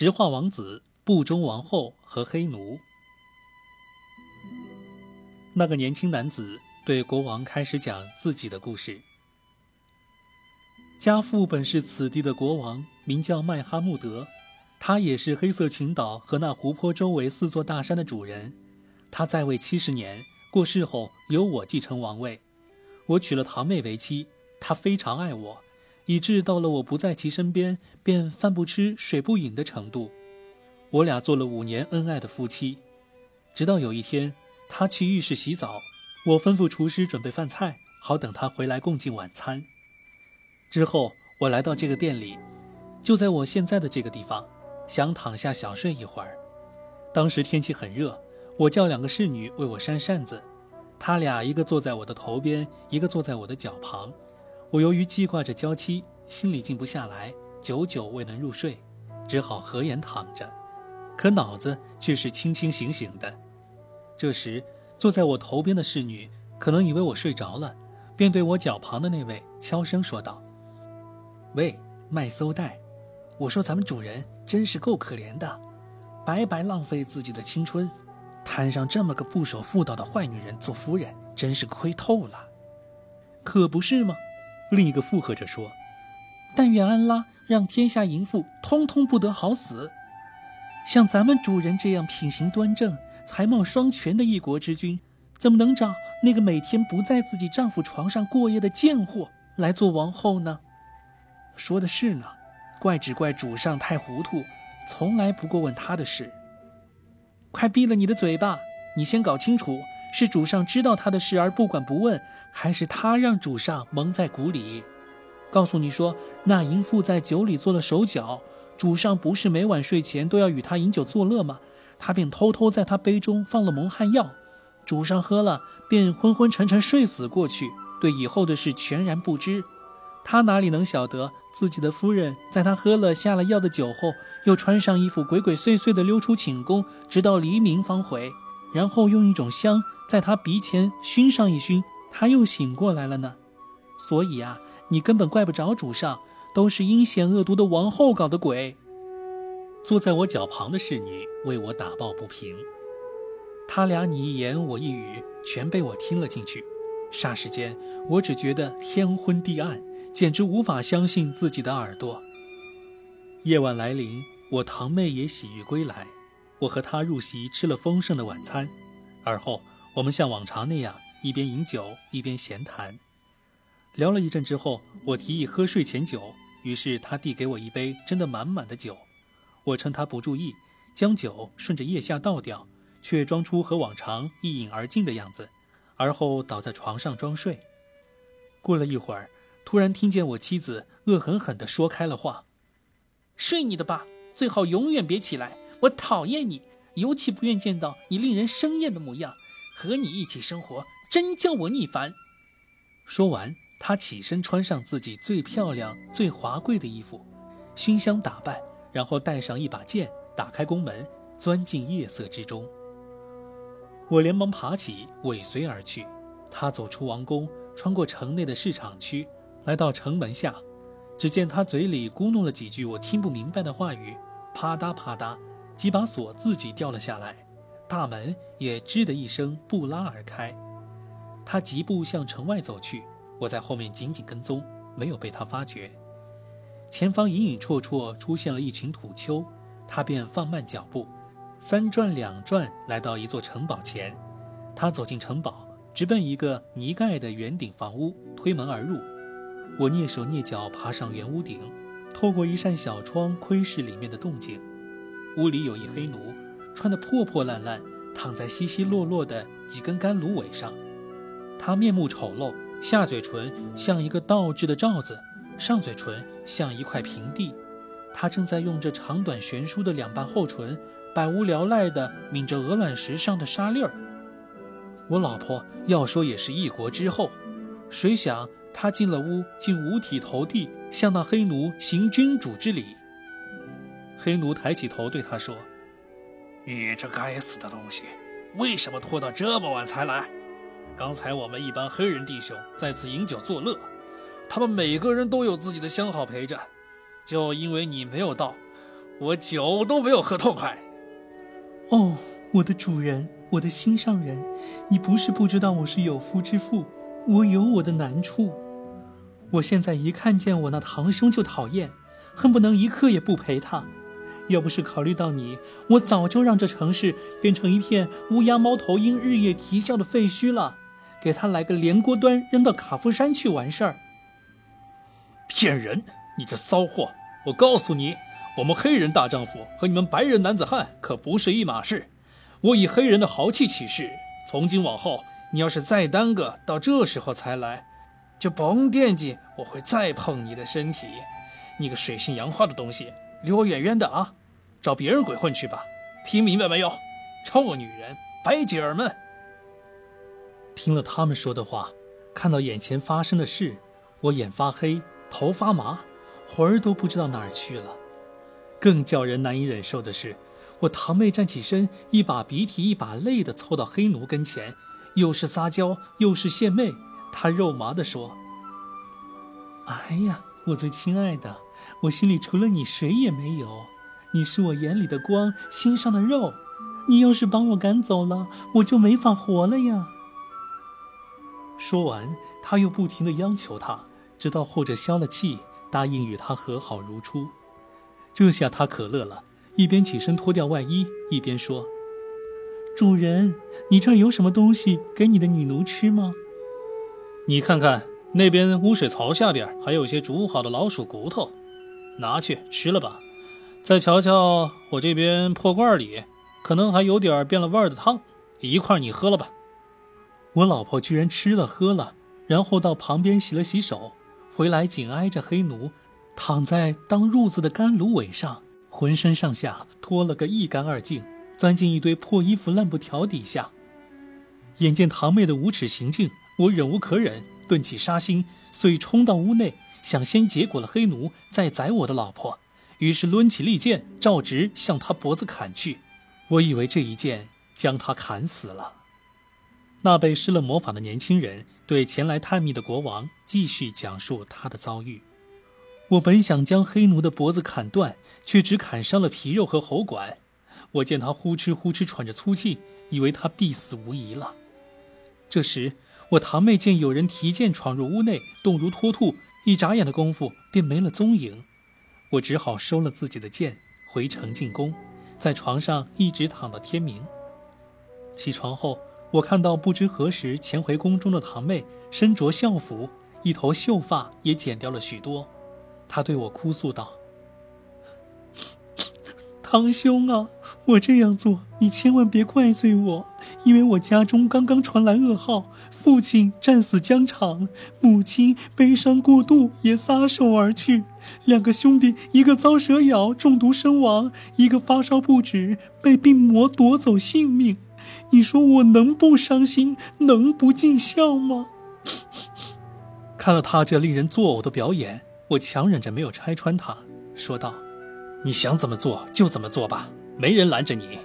石化王子、部中王后和黑奴。那个年轻男子对国王开始讲自己的故事。家父本是此地的国王，名叫麦哈穆德，他也是黑色群岛和那湖泊周围四座大山的主人。他在位七十年，过世后由我继承王位。我娶了堂妹为妻，她非常爱我，以致到了我不在其身边，便饭不吃水不饮的程度。我俩做了五年恩爱的夫妻，直到有一天，他去浴室洗澡，我吩咐厨师准备饭菜，好等他回来共进晚餐。之后，我来到这个店里，就在我现在的这个地方，想躺下小睡一会儿。当时天气很热，我叫两个侍女为我扇扇子，她俩一个坐在我的头边，一个坐在我的脚旁。我由于记挂着娇妻，心里静不下来，久久未能入睡，只好合眼躺着，可脑子却是清清醒醒的。这时，坐在我头边的侍女可能以为我睡着了，便对我脚旁的那位悄声说道。喂，麦搜带，我说咱们主人真是够可怜的，白白浪费自己的青春，摊上这么个不守妇道的坏女人做夫人，真是亏透了，可不是吗？另一个附和着说：“但愿安拉让天下淫妇通通不得好死，像咱们主人这样品行端正、才貌双全的一国之君，怎么能找那个每天不在自己丈夫床上过夜的贱货来做王后呢？”说的是呢，怪只怪主上太糊涂，从来不过问他的事。快闭了你的嘴巴！你先搞清楚，是主上知道他的事而不管不问，还是他让主上蒙在鼓里？告诉你说，那淫妇在酒里做了手脚，主上不是每晚睡前都要与他饮酒作乐吗？他便偷偷在他杯中放了蒙汗药，主上喝了便昏昏沉沉睡死过去，对以后的事全然不知。他哪里能晓得？自己的夫人在他喝了下了药的酒后，又穿上衣服，鬼鬼祟祟地溜出寝宫，直到黎明方回，然后用一种香在他鼻前熏上一熏，他又醒过来了呢。所以啊，你根本怪不着主上，都是阴险恶毒的王后搞的鬼。坐在我脚旁的侍女为我打抱不平，他俩你一言我一语，全被我听了进去。霎时间，我只觉得天昏地暗。简直无法相信自己的耳朵。夜晚来临，我堂妹也洗浴归来，我和他入席，吃了丰盛的晚餐，而后我们像往常那样一边饮酒一边闲谈。聊了一阵之后，我提议喝睡前酒，于是他递给我一杯斟得满满的酒，我趁他不注意，将酒顺着腋下倒掉，却装出和往常一饮而尽的样子，而后倒在床上装睡。过了一会儿。突然听见我妻子恶狠狠地说开了话：“睡你的吧，最好永远别起来。我讨厌你，尤其不愿见到你令人生厌的模样。和你一起生活，真叫我腻烦。”说完，他起身穿上自己最漂亮、最华贵的衣服，熏香打扮，然后带上一把剑，打开宫门，钻进夜色之中。我连忙爬起，尾随而去。他走出王宫，穿过城内的市场区。来到城门下，只见他嘴里咕哝了几句我听不明白的话语，啪嗒啪嗒，几把锁自己掉了下来，大门也吱的一声不拉而开。他疾步向城外走去，我在后面紧紧跟踪，没有被他发觉。前方隐隐绰绰出现了一群土丘，他便放慢脚步，三转两转来到一座城堡前。他走进城堡，直奔一个泥盖的圆顶房屋，推门而入。我蹑手蹑脚爬上圆屋顶，透过一扇小窗窥视里面的动静。屋里有一黑奴，穿得破破烂烂，躺在稀稀落落的几根干芦苇上。他面目丑陋，下嘴唇像一个倒置的罩子，上嘴唇像一块平地。他正在用这长短悬殊的两瓣厚唇，百无聊赖地抿着鹅卵石上的沙粒儿。我老婆要说也是一国之后，谁想？他进了屋，竟五体投地，向那黑奴行君主之礼。黑奴抬起头对他说：“你这该死的东西，为什么拖到这么晚才来？刚才我们一帮黑人弟兄在此饮酒作乐，他们每个人都有自己的相好陪着，就因为你没有到，我酒都没有喝痛快。哦，我的主人，我的心上人，你不是不知道我是有夫之妇，我有我的难处。我现在一看见我那堂兄就讨厌，恨不能一刻也不陪他。要不是考虑到你，我早就让这城市变成一片乌鸦猫头鹰日夜啼笑的废墟了，给他来个连锅端，扔到卡夫山去完事儿。骗人！你这骚货！我告诉你，我们黑人大丈夫和你们白人男子汉可不是一码事。我以黑人的豪气起誓，从今往后，你要是再耽搁到这时候才来，就甭惦记我会再碰你的身体。你个水性杨花的东西，离我远远的啊！找别人鬼混去吧！听明白没有？臭女人，白姐儿们！听了他们说的话，看到眼前发生的事，我眼发黑。头发麻，魂儿都不知道哪儿去了。更叫人难以忍受的是，我堂妹站起身，一把鼻涕一把泪的凑到黑奴跟前，又是撒娇又是献媚。她肉麻的说：“哎呀，我最亲爱的，我心里除了你谁也没有，你是我眼里的光，心上的肉。你要是把我赶走了，我就没法活了呀。”说完，他又不停的央求他。直到后者消了气，答应与他和好如初。这下他可乐了，一边起身脱掉外衣，一边说：“主人，你这儿有什么东西给你的女奴吃吗？你看看那边污水槽下边还有些煮好的老鼠骨头，拿去吃了吧。再瞧瞧我这边破罐里，可能还有点变了味儿的汤，一块你喝了吧。”我老婆居然吃了喝了，然后到旁边洗了洗手。回来紧挨着黑奴，躺在当褥子的干芦苇上，浑身上下脱了个一干二净，钻进一堆破衣服烂布条底下。眼见堂妹的无耻行径，我忍无可忍，顿起杀心，遂冲到屋内，想先结果了黑奴，再宰我的老婆。于是抡起利剑，照直向他脖子砍去。我以为这一剑将他砍死了。那被施了魔法的年轻人。对前来探秘的国王继续讲述他的遭遇。我本想将黑奴的脖子砍断，却只砍伤了皮肉和喉管。我见他呼哧呼哧喘着粗气，以为他必死无疑了。这时，我堂妹见有人提剑闯入屋内，动如脱兔，一眨眼的功夫便没了踪影。我只好收了自己的剑，回城进宫，在床上一直躺到天明。起床后。我看到不知何时潜回宫中的堂妹，身着校服，一头秀发也剪掉了许多。她对我哭诉道：“堂兄啊，我这样做，你千万别怪罪我，因为我家中刚刚传来噩耗，父亲战死疆场，母亲悲伤过度也撒手而去，两个兄弟，一个遭蛇咬中毒身亡，一个发烧不止，被病魔夺走性命。”你说我能不伤心，能不尽孝吗？看了他这令人作呕的表演，我强忍着没有拆穿他，说道：“你想怎么做就怎么做吧，没人拦着你。”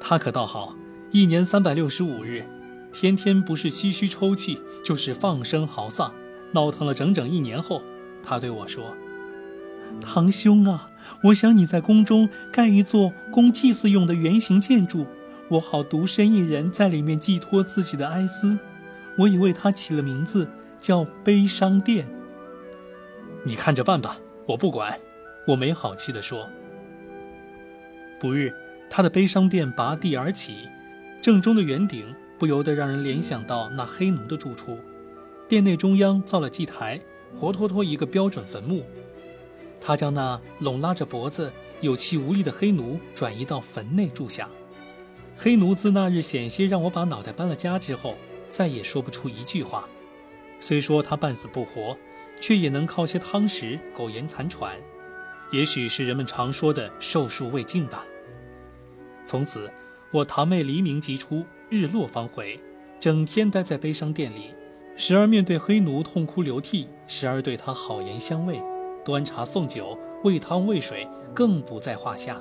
他可倒好，一年三百六十五日，天天不是唏嘘抽泣，就是放声嚎丧，闹腾了整整一年后，他对我说：“堂兄啊，我想你在宫中盖一座供祭祀用的圆形建筑。”我好独身一人在里面寄托自己的哀思，我已为他起了名字，叫悲伤殿。你看着办吧，我不管。我没好气地说。不日，他的悲伤殿拔地而起，正中的圆顶不由得让人联想到那黑奴的住处。殿内中央造了祭台，活脱脱一个标准坟墓。他将那拢拉着脖子、有气无力的黑奴转移到坟内住下。黑奴自那日险些让我把脑袋搬了家之后，再也说不出一句话。虽说他半死不活，却也能靠些汤食苟延残喘。也许是人们常说的寿数未尽吧。从此，我堂妹黎明即出，日落方回，整天待在悲伤殿里，时而面对黑奴痛哭流涕，时而对他好言相慰，端茶送酒，喂汤喂水，更不在话下。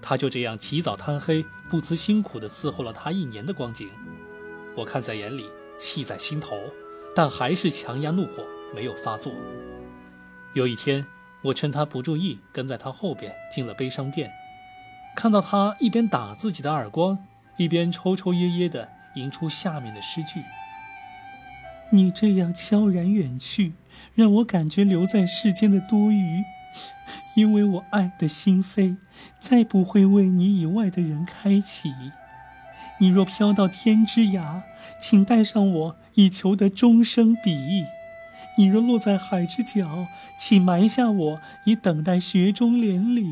他就这样起早贪黑、不辞辛苦地伺候了他一年的光景，我看在眼里，气在心头，但还是强压怒火，没有发作。有一天，我趁他不注意，跟在他后边进了悲伤殿，看到他一边打自己的耳光，一边抽抽噎噎地吟出下面的诗句：“你这样悄然远去，让我感觉留在世间的多余。”因为我爱的心扉，再不会为你以外的人开启。你若飘到天之涯，请带上我，以求得终生比翼；你若落在海之角，请埋下我，以等待雪中连理。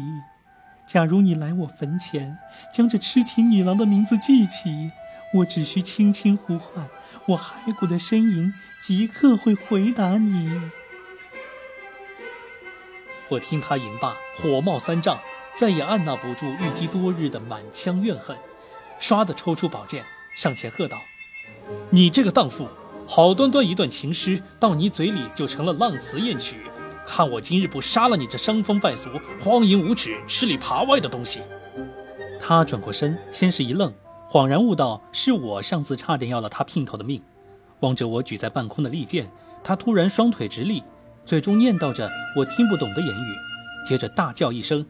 假如你来我坟前，将这痴情女郎的名字记起，我只需轻轻呼唤，我骸骨的呻吟即刻会回答你。我听他吟罢，火冒三丈，再也按捺不住郁积多日的满腔怨恨，唰的抽出宝剑，上前喝道：“你这个荡妇，好端端一段情诗，到你嘴里就成了浪词艳曲，看我今日不杀了你这伤风败俗、荒淫无耻、吃里扒外的东西！”他转过身，先是一愣，恍然悟到是我上次差点要了他姘头的命，望着我举在半空的利剑，他突然双腿直立。嘴中念叨着我听不懂的言语，接着大叫一声：“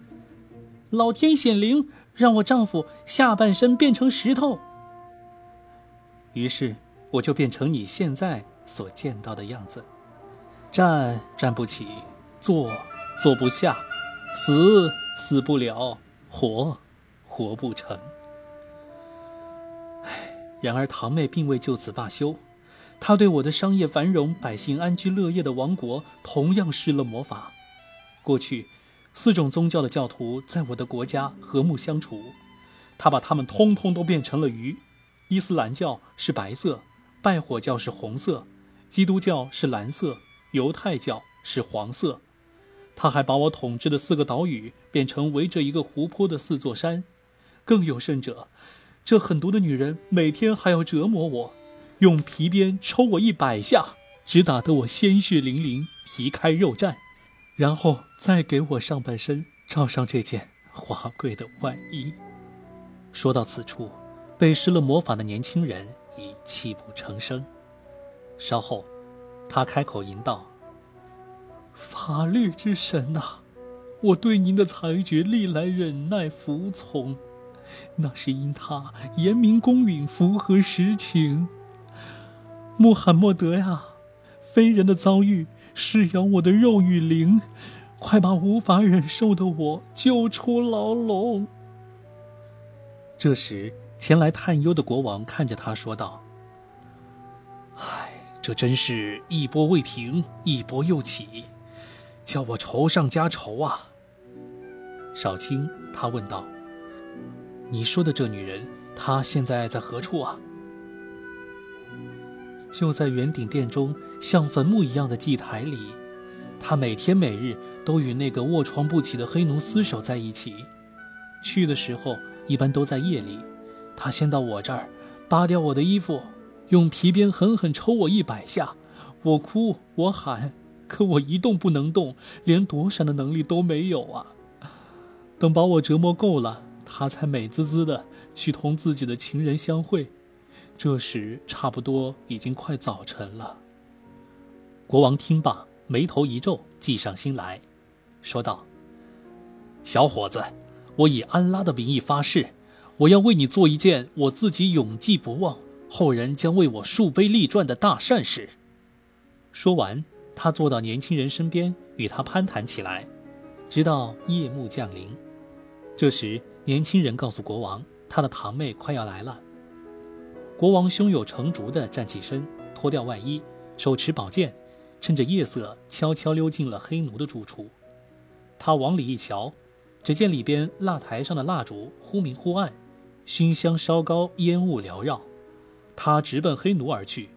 老天显灵，让我丈夫下半身变成石头。”于是我就变成你现在所见到的样子，站站不起，坐坐不下，死死不了，活活不成。唉，然而堂妹并未就此罢休。她对我的商业繁荣、百姓安居乐业的王国同样施了魔法。过去，四种宗教的教徒在我的国家和睦相处，她把他们通通都变成了鱼。伊斯兰教是白色，拜火教是红色，基督教是蓝色，犹太教是黄色。他还把我统治的四个岛屿变成围着一个湖泊的四座山。更有甚者，这狠毒的女人每天还要折磨我。用皮鞭抽我一百下，只打得我鲜血淋淋、皮开肉绽，然后再给我上半身罩上这件华贵的外衣。说到此处，被施了魔法的年轻人已泣不成声。稍后，他开口吟道：“法律之神呐，我对您的裁决历来忍耐服从，那是因他严明公允，符合实情。”穆罕默德呀，非人的遭遇是咬我的肉与灵，快把无法忍受的我救出牢笼。这时，前来探幽的国王看着他说道：“唉，这真是一波未平，一波又起，叫我愁上加愁啊。”少卿，他问道：“你说的这女人，她现在在何处啊？”就在圆顶殿中像坟墓一样的祭台里，他每天每日都与那个卧床不起的黑奴厮守在一起。去的时候一般都在夜里，他先到我这儿，扒掉我的衣服，用皮鞭狠狠抽我一百下。我哭我喊，可我一动不能动，连躲闪的能力都没有啊！等把我折磨够了，他才美滋滋的去同自己的情人相会。这时差不多已经快早晨了。国王听罢，眉头一皱，计上心来，说道：“小伙子，我以安拉的名义发誓，我要为你做一件我自己永记不忘、后人将为我树碑立传的大善事。”说完，他坐到年轻人身边，与他攀谈起来，直到夜幕降临。这时，年轻人告诉国王，他的堂妹快要来了。国王胸有成竹地站起身，脱掉外衣，手持宝剑，趁着夜色悄悄溜进了黑奴的住处。他往里一瞧，只见里边蜡台上的蜡烛忽明忽暗，熏香烧高，烟雾缭绕。他直奔黑奴而去，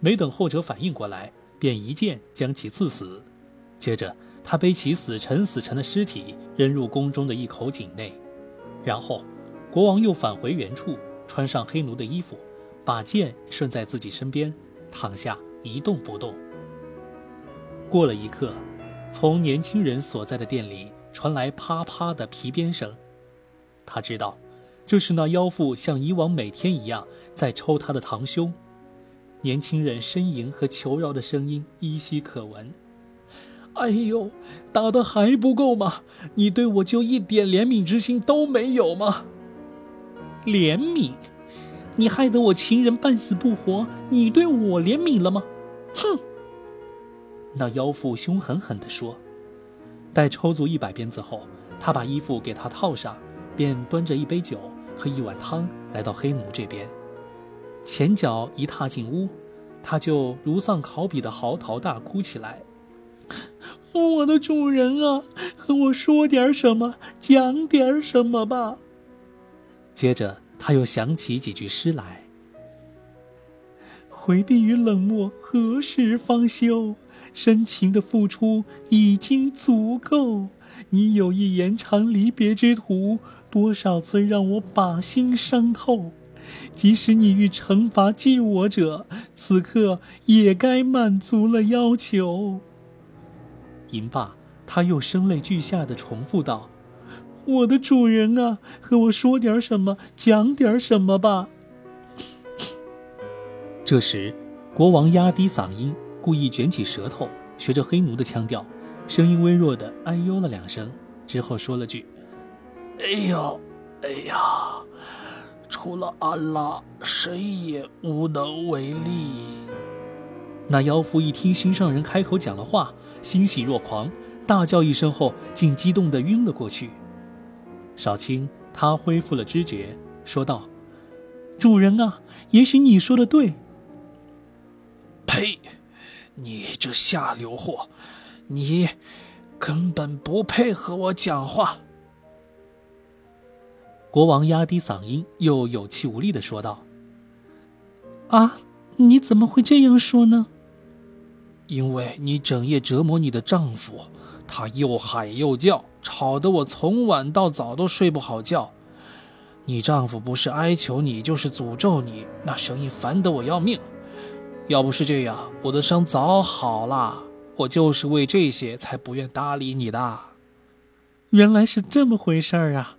没等后者反应过来，便一剑将其刺死。接着，他背起死沉死沉的尸体，扔入宫中的一口井内。然后，国王又返回原处，穿上黑奴的衣服。把剑顺在自己身边，躺下一动不动。过了一刻，从年轻人所在的店里传来啪啪的皮鞭声。他知道，这是那妖妇像以往每天一样在抽他的堂兄。年轻人呻吟和求饶的声音依稀可闻。哎呦，打的还不够吗？你对我就一点怜悯之心都没有吗？怜悯？你害得我情人半死不活，你对我怜悯了吗？哼！那妖妇凶狠狠地说。待抽足一百鞭子后，他把衣服给他套上，便端着一杯酒和一碗汤来到黑奴这边。前脚一踏进屋，他就如丧考妣的嚎啕大哭起来。我的主人啊，和我说点什么，讲点什么吧。接着他又想起几句诗来：“回避与冷漠，何时方休？深情的付出已经足够。你有意延长离别之途，多少次让我把心伤透。即使你欲惩罚记我者，此刻也该满足了要求。”吟罢，他又声泪俱下的重复道：“我的主人啊，和我说点什么，讲点什么吧。”这时，国王压低嗓音，故意卷起舌头，学着黑奴的腔调，声音微弱的哎呦了两声，之后说了句：“哎呀，哎呀，除了安拉，谁也无能为力。”那妖妇一听心上人开口讲了话。欣喜若狂，大叫一声后，竟激动的晕了过去。少卿他恢复了知觉，说道：“主人啊，也许你说的对。”“呸！你这下流货，你根本不配和我讲话。”国王压低嗓音，又有气无力的说道：“啊，你怎么会这样说呢？”因为你整夜折磨你的丈夫，他又喊又叫，吵得我从晚到早都睡不好觉。你丈夫不是哀求你，就是诅咒你，那声音烦得我要命。要不是这样，我的伤早好了。我就是为这些才不愿搭理你的。原来是这么回事儿啊！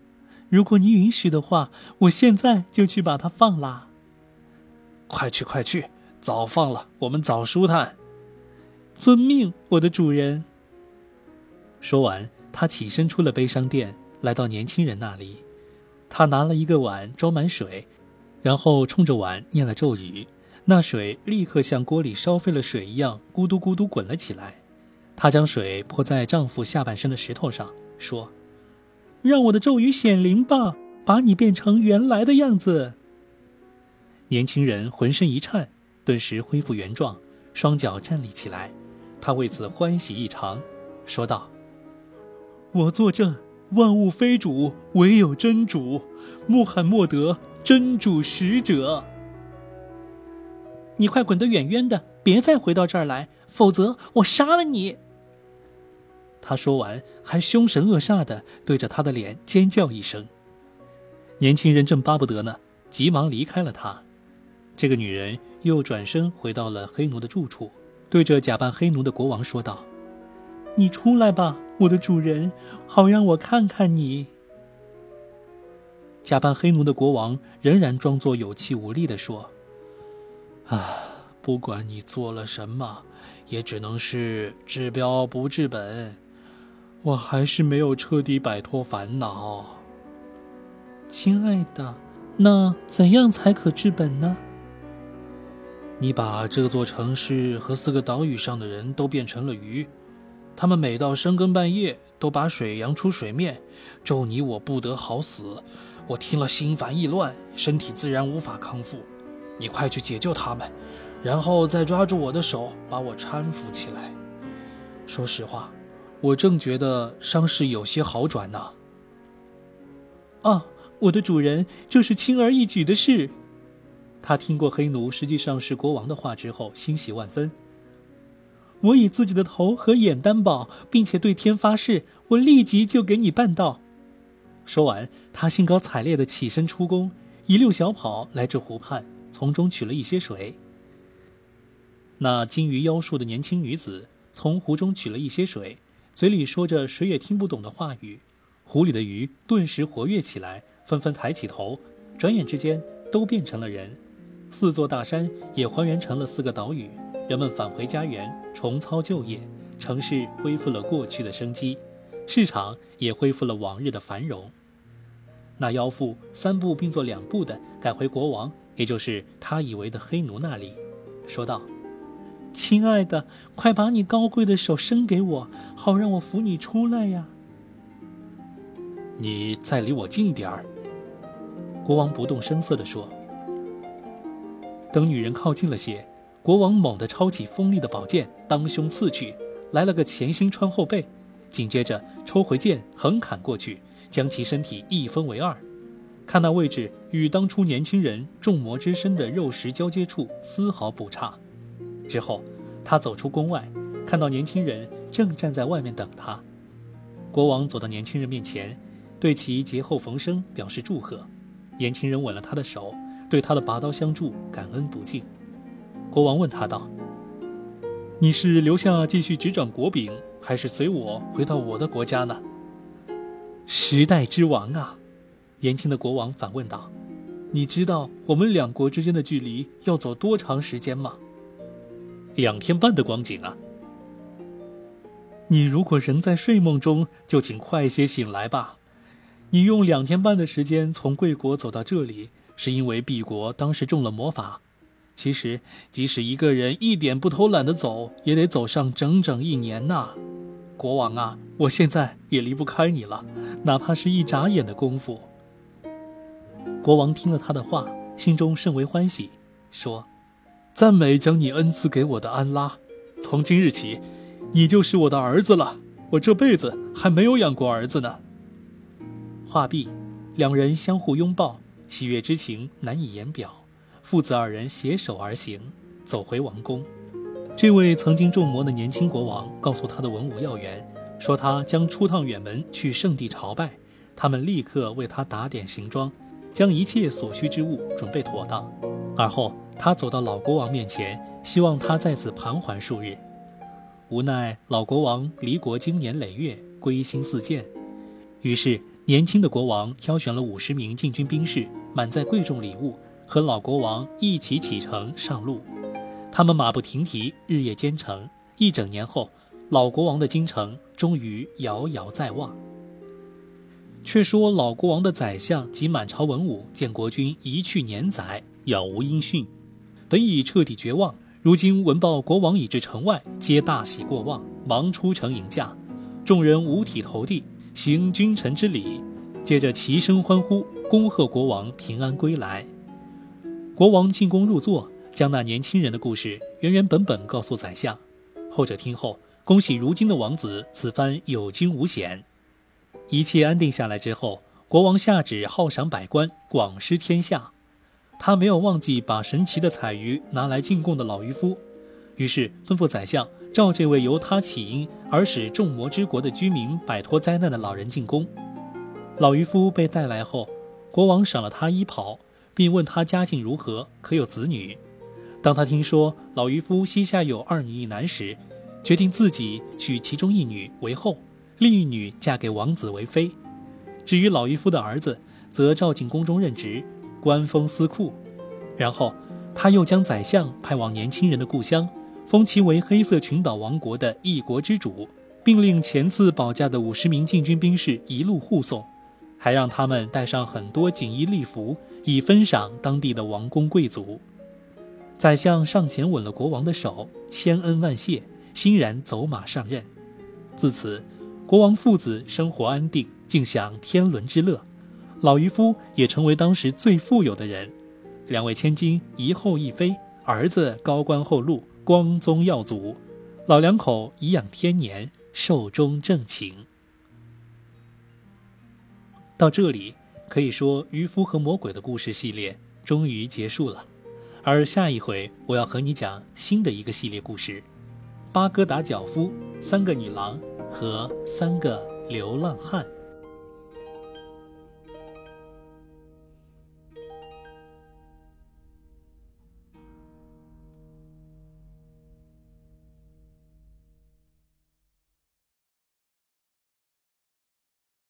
如果你允许的话，我现在就去把它放啦。快去快去，早放了，我们早舒坦。遵命，我的主人。说完，他起身出了悲伤殿，来到年轻人那里。他拿了一个碗装满水，然后冲着碗念了咒语，那水立刻像锅里烧沸了水一样，咕嘟咕嘟滚了起来。她将水泼在丈夫下半身的石头上，说：“让我的咒语显灵吧，把你变成原来的样子。”年轻人浑身一颤，顿时恢复原状，双脚站立起来。他为此欢喜异常，说道：“我作证，万物非主，唯有真主，穆罕默德，真主使者。你快滚得远远的，别再回到这儿来，否则我杀了你！”他说完，还凶神恶煞的对着他的脸尖叫一声。年轻人正巴不得呢，急忙离开了他。这个女人又转身回到了黑奴的住处。对着假扮黑奴的国王说道：“你出来吧，我的主人，好让我看看你。”假扮黑奴的国王仍然装作有气无力地说：“啊，不管你做了什么，也只能是治标不治本。我还是没有彻底摆脱烦恼。”亲爱的，那怎样才可治本呢？你把这座城市和四个岛屿上的人都变成了鱼，他们每到深更半夜都把水扬出水面，咒你我不得好死。我听了心烦意乱，身体自然无法康复。你快去解救他们，然后再抓住我的手，把我搀扶起来。说实话，我正觉得伤势有些好转呢。啊，我的主人，这是轻而易举的事。他听过黑奴实际上是国王的话之后，欣喜万分。我以自己的头和眼担保，并且对天发誓，我立即就给你办到。说完，他兴高采烈地起身出宫，一溜小跑来至湖畔，从中取了一些水。那金鱼妖术的年轻女子从湖中取了一些水，嘴里说着谁也听不懂的话语，湖里的鱼顿时活跃起来，纷纷抬起头，转眼之间都变成了人。四座大山也还原成了四个岛屿，人们返回家园，重操旧业，城市恢复了过去的生机，市场也恢复了往日的繁荣。那妖妇三步并作两步的赶回国王，也就是他以为的黑奴那里，说道：“亲爱的，快把你高贵的手伸给我，好让我扶你出来呀。”你再离我近点儿。”国王不动声色地说。等女人靠近了些，国王猛地抄起锋利的宝剑，当胸刺去，来了个前心穿后背，紧接着抽回剑，横砍过去。将其身体一分为二，看那位置与当初年轻人重魔之身的肉石交接处丝毫不差。之后，他走出宫外，看到年轻人正站在外面等他。国王走到年轻人面前，对其劫后逢生表示祝贺。年轻人吻了他的手，对他的拔刀相助感恩不尽。国王问他道：“你是留下继续执掌国柄，还是随我回到我的国家呢？”时代之王啊，年轻的国王反问道：“你知道我们两国之间的距离要走多长时间吗？”“两天半的光景啊。”“你如果仍在睡梦中，就请快些醒来吧。你用两天半的时间从贵国走到这里，是因为敝国当时中了魔法。其实，即使一个人一点不偷懒的走，也得走上整整一年呐。”国王啊，我现在也离不开你了，哪怕是一眨眼的功夫。国王听了他的话，心中甚为欢喜，说：“赞美将你恩赐给我的安拉，从今日起，你就是我的儿子了。我这辈子还没有养过儿子呢。”话毕，两人相互拥抱，喜悦之情难以言表。父子二人携手而行，走回王宫。这位曾经中魔的年轻国王告诉他的文武要员，说他将出趟远门去圣地朝拜，他们立刻为他打点行装，将一切所需之物准备妥当。而后他走到老国王面前，希望他在此盘桓数日。无奈老国王离国经年累月，归心似箭。于是年轻的国王挑选了五十名禁军兵士，满载贵重礼物，和老国王一起启程上路。他们马不停蹄，日夜兼程。一整年后，老国王的京城终于遥遥在望。却说老国王的宰相及满朝文武见国君一去年载，杳无音讯，本已彻底绝望。如今闻报国王已至城外，皆大喜过望，忙出城迎驾。众人五体投地，行君臣之礼，接着齐声欢呼，恭贺国王平安归来。国王进宫入座。将那年轻人的故事原原本本告诉宰相，后者听后恭喜如今的王子此番有惊无险。一切安定下来之后，国王下旨犒赏百官，广施天下。他没有忘记把神奇的彩鱼拿来进贡的老渔夫，于是吩咐宰相召这位由他起因而使众魔之国的居民摆脱灾难的老人进宫。老渔夫被带来后，国王赏了他衣袍，并问他家境如何，可有子女。当他听说老渔夫膝下有二女一男时，决定自己娶其中一女为后，另一女嫁给王子为妃。至于老渔夫的儿子，则召进宫中任职，官封司库。然后，他又将宰相派往年轻人的故乡，封其为黑色群岛王国的一国之主，并令前次保驾的五十名禁军兵士一路护送，还让他们带上很多锦衣丽服，以分赏当地的王公贵族。宰相上前吻了国王的手，千恩万谢，欣然走马上任。自此，国王父子生活安定，尽享天伦之乐。老渔夫也成为当时最富有的人。两位千金一后一妃，儿子高官厚禄，光宗耀祖。老两口颐养天年，寿终正寝。到这里，可以说渔夫和魔鬼的故事系列终于结束了。而下一回，我要和你讲新的一个系列故事：巴格达脚夫、三个女郎和三个流浪汉。